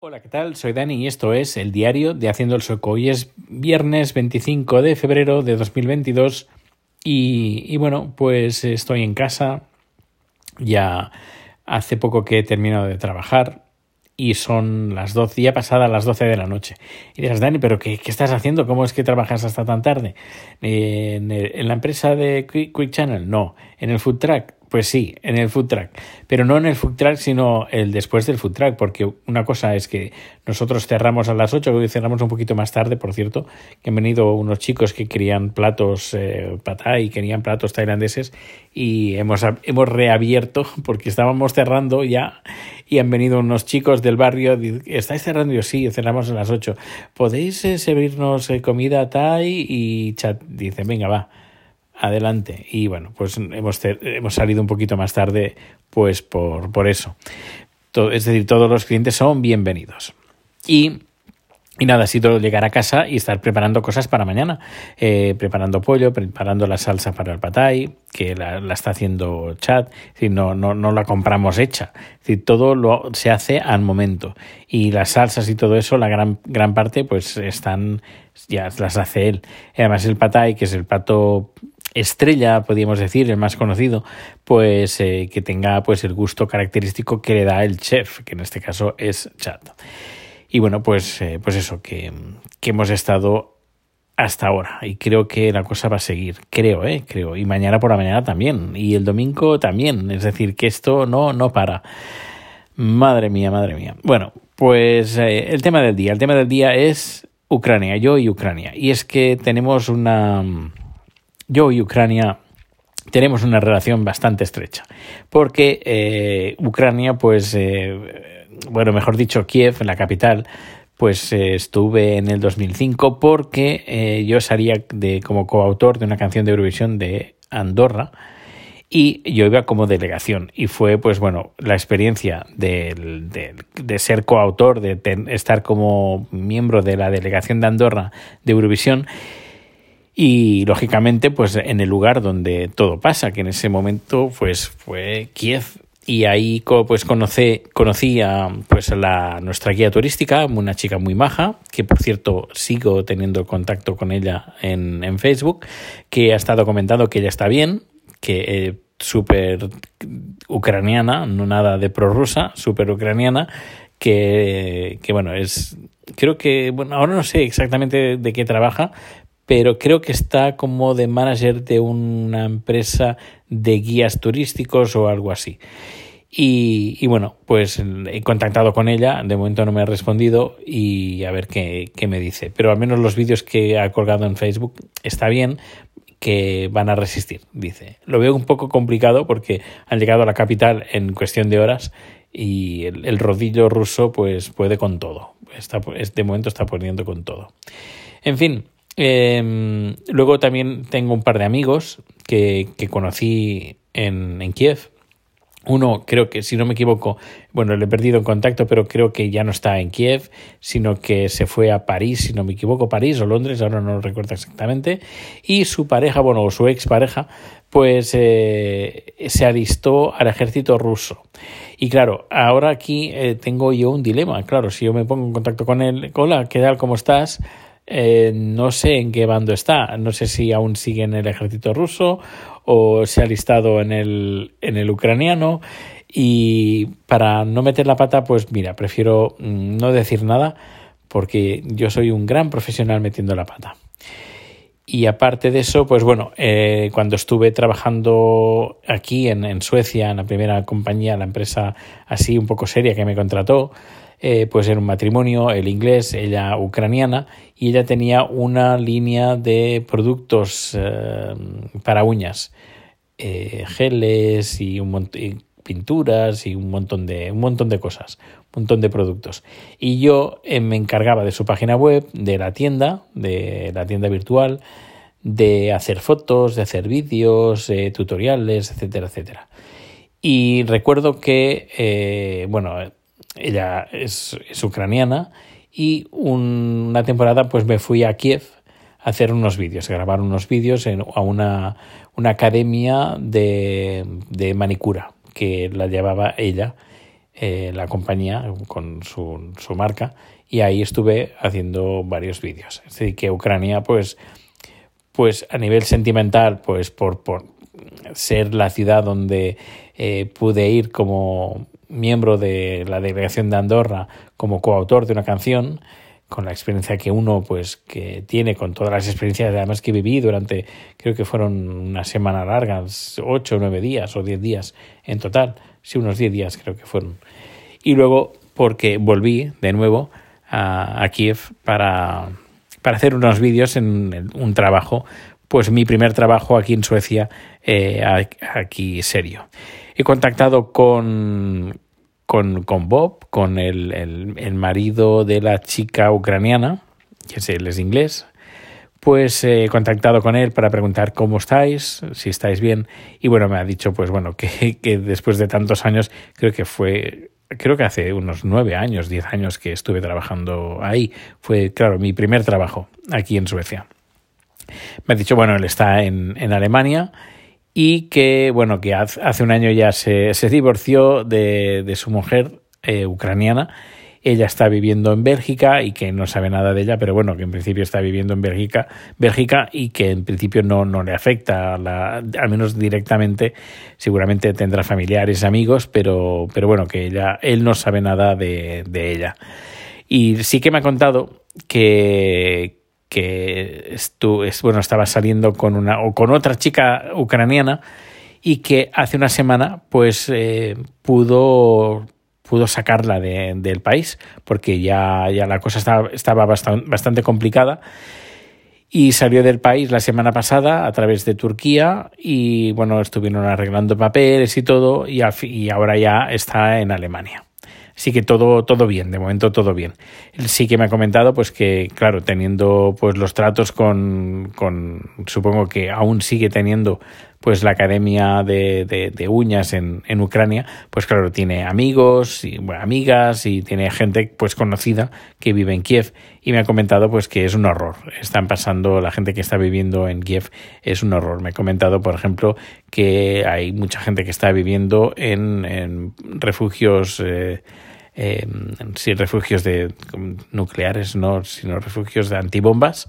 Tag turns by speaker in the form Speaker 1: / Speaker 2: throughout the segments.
Speaker 1: Hola, ¿qué tal? Soy Dani y esto es el diario de Haciendo el Sueco. Hoy es viernes 25 de febrero de 2022 y, y bueno, pues estoy en casa. Ya hace poco que he terminado de trabajar y son las 12, ya pasadas las 12 de la noche. Y dirás, Dani, ¿pero qué, estás haciendo? ¿Cómo es que trabajas hasta tan tarde? ¿En, en la empresa de Quick, Quick Channel? No. ¿En el Food Track? Pues sí, en el food track, pero no en el food track, sino el después del food track, porque una cosa es que nosotros cerramos a las 8, hoy cerramos un poquito más tarde, por cierto, que han venido unos chicos que querían platos eh, y querían platos tailandeses y hemos, hemos reabierto porque estábamos cerrando ya y han venido unos chicos del barrio, ¿estáis cerrando? Yo sí, cerramos a las 8. ¿Podéis eh, servirnos eh, comida thai? Y chat dice, venga, va adelante. Y bueno, pues hemos, hemos salido un poquito más tarde, pues por, por eso. Es decir, todos los clientes son bienvenidos. Y y nada, ha sido llegar a casa y estar preparando cosas para mañana. Eh, preparando pollo, preparando la salsa para el patay, que la, la está haciendo Chad. Es no, no, no la compramos hecha. Todo lo, se hace al momento. Y las salsas y todo eso, la gran, gran parte, pues están, ya las hace él. además el patay, que es el pato estrella, podríamos decir, el más conocido, pues eh, que tenga pues el gusto característico que le da el chef, que en este caso es Chad. Y bueno, pues, eh, pues eso, que, que hemos estado hasta ahora y creo que la cosa va a seguir, creo, eh, creo, y mañana por la mañana también, y el domingo también, es decir, que esto no, no para. Madre mía, madre mía. Bueno, pues eh, el tema del día, el tema del día es Ucrania, yo y Ucrania, y es que tenemos una yo y Ucrania tenemos una relación bastante estrecha, porque eh, Ucrania, pues, eh, bueno, mejor dicho, Kiev, la capital, pues eh, estuve en el 2005 porque yo salía de, como coautor de una canción de Eurovisión de Andorra y yo iba como delegación y fue pues bueno la experiencia de, de, ser coautor de, de estar como miembro de la delegación de Andorra de Eurovisión y lógicamente pues en el lugar donde todo pasa, que en ese momento pues fue Kiev. Y ahí pues conocí, conocí a pues la nuestra guía turística, una chica muy maja, que por cierto sigo teniendo contacto con ella en, en Facebook, que ha estado comentando que ella está bien, que eh, súper ucraniana, no nada de prorrusa, súper ucraniana, que, que bueno, es creo que, bueno, ahora no sé exactamente de qué trabaja, pero creo que está como de manager de una empresa de guías turísticos o algo así. Y, bueno, pues he contactado con ella, de momento no me ha respondido y a ver qué, qué me dice. Pero al menos los vídeos que ha colgado en Facebook está bien, que van a resistir, dice. Lo veo un poco complicado porque han llegado a la capital en cuestión de horas y el, el rodillo ruso pues puede con todo. Está, de momento está poniendo con todo. En fin, eh, luego también tengo un par de amigos que, que conocí en, en, Kiev. Uno, creo que, si no me equivoco, bueno, le he perdido en contacto, pero creo que ya no está en Kiev, sino que se fue a París, si no me equivoco, París o Londres, ahora no lo recuerdo exactamente. Y su pareja, bueno, o su expareja, pues eh, se alistó al ejército ruso. Y claro, ahora aquí eh, tengo yo un dilema. Claro, si yo me pongo en contacto con él, hola, ¿qué tal? ¿Cómo estás? Eh, no sé en qué bando está, no sé si aún sigue en el ejército ruso o se ha listado en el, en el ucraniano y para no meter la pata, pues mira, prefiero mm, no decir nada porque yo soy un gran profesional metiendo la pata. Y aparte de eso, pues bueno, eh, cuando estuve trabajando aquí en, en Suecia, en la primera compañía, la empresa así un poco seria que me contrató, eh, pues era un matrimonio, el inglés, ella ucraniana, y ella tenía una línea de productos eh, para uñas, eh, geles y, un y pinturas y un montón de un montón de cosas, un montón de productos. Y yo me encargaba de su página web, de la tienda, de la tienda virtual, de hacer fotos, de hacer vídeos, tutoriales, etcétera, etcétera. Y recuerdo que, bueno, ella es, es ucraniana y un, una temporada pues me fui a Kiev a hacer unos vídeos, a grabar unos vídeos en, a una, una academia de, de, manicura que la llevaba ella eh, la compañía con su, su, marca y ahí estuve haciendo varios vídeos. Es decir, que Ucrania, pues, pues a nivel sentimental, pues por, por ser la ciudad donde eh, pude ir como miembro de la delegación de Andorra, como coautor de una canción, con la experiencia que uno pues que tiene con todas las experiencias además que viví durante creo que fueron una semana larga ocho nueve días o diez días en total. Sí unos diez días creo que fueron. Y luego porque volví de nuevo a, a Kiev para para hacer unos vídeos en un trabajo pues mi primer trabajo aquí en Suecia eh, aquí serio he contactado con con, con Bob, con el, el, marido de la chica ucraniana, que es, él es inglés, pues he contactado con él para preguntar cómo estáis, si estáis bien, y bueno, me ha dicho, pues bueno, que, que después de tantos años, creo que fue creo que hace unos nueve años, diez años que estuve trabajando ahí. Fue, claro, mi primer trabajo aquí en Suecia. Me ha dicho, bueno, él está en, en Alemania y que, bueno, que hace un año ya se, se divorció de, de, su mujer eh, ucraniana. Ella está viviendo en Bélgica y que no sabe nada de ella, pero bueno, que en principio está viviendo en Bélgica, Bélgica y que en principio no, no le afecta, la, al menos directamente. Seguramente tendrá familiares, amigos, pero, pero bueno, que ella, él no sabe nada de, de ella. Y sí que me ha contado que, que estu, es, bueno, estaba saliendo con una o con otra chica ucraniana y que hace una semana pues eh, pudo pudo sacarla de, del país porque ya, ya la cosa estaba, estaba bastante, bastante complicada. Y salió del país la semana pasada a través de Turquía y bueno estuvieron arreglando papeles y todo y ahora ya está en Alemania sí que todo, todo bien, de momento todo bien. Sí que me ha comentado, pues que, claro, teniendo pues los tratos con, con supongo que aún sigue teniendo pues la academia de, de, de uñas en, en, Ucrania, pues claro, tiene amigos y amigas y tiene gente pues conocida que vive en Kiev y me ha comentado pues que es un horror. Están pasando, la gente que está viviendo en Kiev es un horror. Me ha comentado, por ejemplo, que hay mucha gente que está viviendo en, en refugios eh, eh, sí, refugios de nucleares, no, sino refugios de antibombas.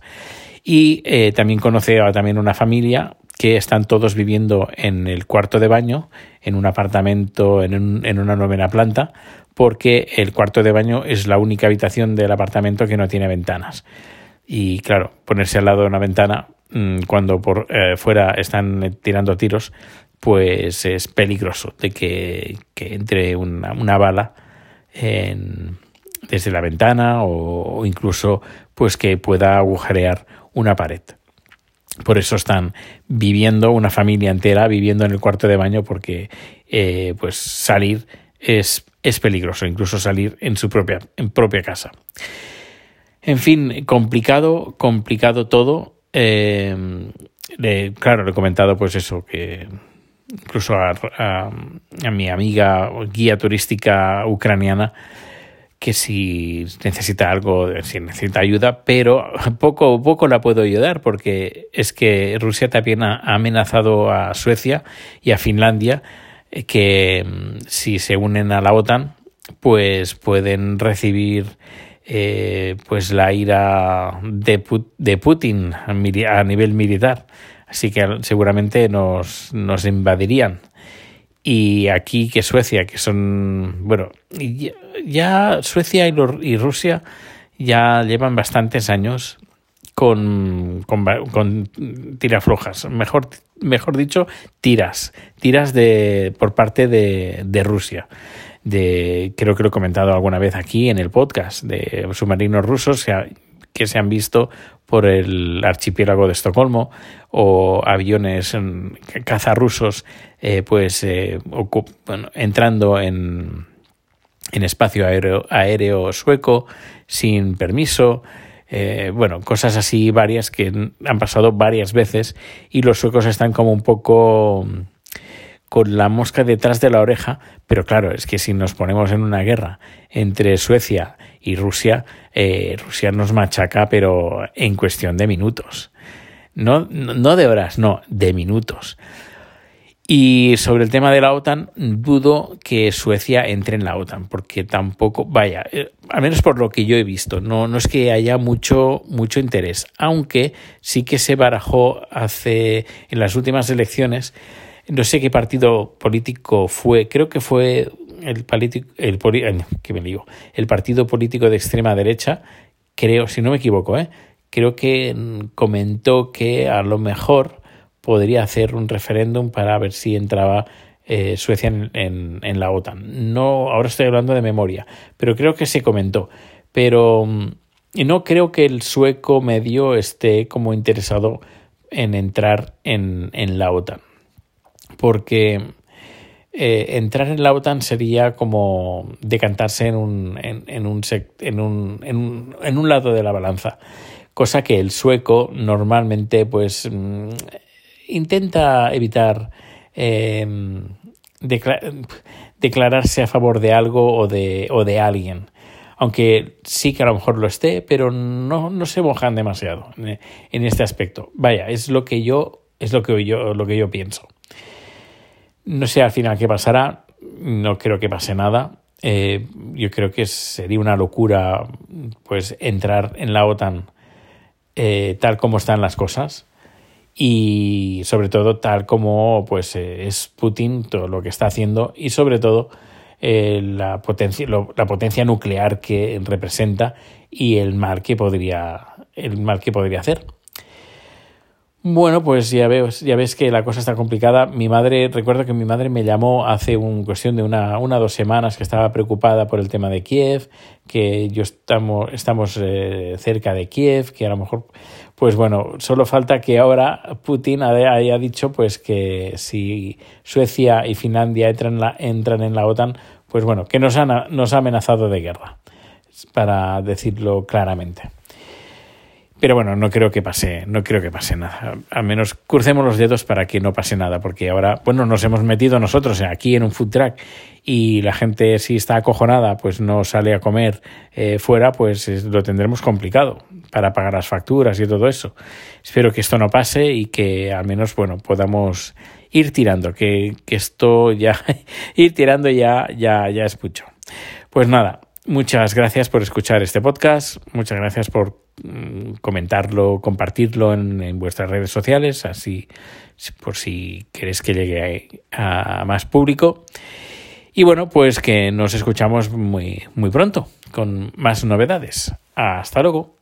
Speaker 1: Y eh, también conoce a también una familia que están todos viviendo en el cuarto de baño, en un apartamento, en, un, en una novena planta, porque el cuarto de baño es la única habitación del apartamento que no tiene ventanas. Y claro, ponerse al lado de una ventana mm, cuando por eh, fuera están tirando tiros, pues es peligroso de que, entre una bala desde la ventana o, incluso pues que pueda agujerear una pared. Por eso están viviendo una familia entera viviendo en el cuarto de baño porque eh, pues salir es, es peligroso, incluso salir en su propia, en propia casa. En fin, complicado, complicado todo. Eh, claro, le he comentado pues eso, que incluso a, a, mi amiga guía turística ucraniana que si necesita algo, si necesita ayuda, pero poco poco la puedo ayudar porque es que Rusia también ha amenazado a Suecia y a Finlandia eh, que mm, si se unen a la OTAN pues pueden recibir eh, pues la ira de, de Putin a nivel militar Así que seguramente nos, nos invadirían. Y aquí que Suecia, que son, bueno, ya, Suecia y, y, Rusia ya llevan bastantes años con, con, con tiraflojas, mejor, mejor dicho, tiras, tiras de, por parte de, de Rusia. De, creo que lo he comentado alguna vez aquí en el podcast, de submarinos rusos que se han visto por el archipiélago de Estocolmo o aviones caza rusos eh, pues eh, bueno, entrando en, en espacio aéreo, sueco sin permiso eh, bueno, cosas así varias que han pasado varias veces y los suecos están como un poco con la mosca detrás de la oreja, pero claro, es que si nos ponemos en una guerra entre Suecia y Rusia, eh, Rusia nos machaca, pero en cuestión de minutos. No, no de horas, no, de minutos. Y sobre el tema de la OTAN, dudo que Suecia entre en la OTAN, porque tampoco, vaya, eh, al menos por lo que yo he visto, no, no es que haya mucho, mucho interés, aunque sí que se barajó hace, en las últimas elecciones, no sé qué partido político fue, creo que fue el, el, ¿qué me digo? el partido político de extrema derecha, creo, si no me equivoco, ¿eh? creo que mm, comentó que a lo mejor podría hacer un referéndum para ver si entraba eh, Suecia en, la OTAN. No, ahora estoy hablando de memoria, pero creo que se comentó. Pero mm, no creo que el sueco medio esté como interesado en entrar en, en la OTAN. Porque eh, entrar en la OTAN sería como decantarse en un, en, en, un, en, un, en, un, en un lado de la balanza. Cosa que el sueco normalmente pues mm, intenta evitar em, declararse a favor de algo o de, o de alguien. Aunque sí que a lo mejor lo esté, pero no, no se mojan demasiado en este aspecto. Vaya, es lo que yo, es lo que yo, lo que yo pienso. No sé al final qué pasará, no creo que pase nada. Eh, yo creo que sería una locura pues entrar en la OTAN eh, tal como están las cosas y sobre todo tal como pues eh, es Putin todo lo que está haciendo y sobre todo la potencia la potencia nuclear que representa y el mal que podría el mal que podría hacer bueno, pues ya ves, ya ves que la cosa está complicada. Mi madre, recuerdo que mi madre me llamó hace un cuestión de una, una o dos semanas que estaba preocupada por el tema de Kiev, que yo estamos, estamos eh, cerca de Kiev, que a lo mejor, pues bueno, solo falta que ahora Putin haya dicho pues que si Suecia y Finlandia entran en la, entran en la OTAN, pues bueno, que nos, han, nos ha amenazado de guerra, para decirlo claramente. Pero bueno, no creo que pase, no creo que pase nada. Al menos crucemos los dedos para que no pase nada, porque ahora, bueno, nos hemos metido nosotros aquí en un food truck y la gente si está acojonada, pues no sale a comer eh, fuera, pues lo tendremos complicado para pagar las facturas y todo eso. Espero que esto no pase y que al menos, bueno, podamos ir tirando, que, que esto ya, ir tirando ya, ya, ya es mucho. Pues nada, muchas gracias por escuchar este podcast, muchas gracias por comentarlo, compartirlo en, vuestras redes sociales, así por si queréis que llegue a, a, más público. Y bueno, pues que nos escuchamos muy, muy pronto con más novedades. Hasta luego.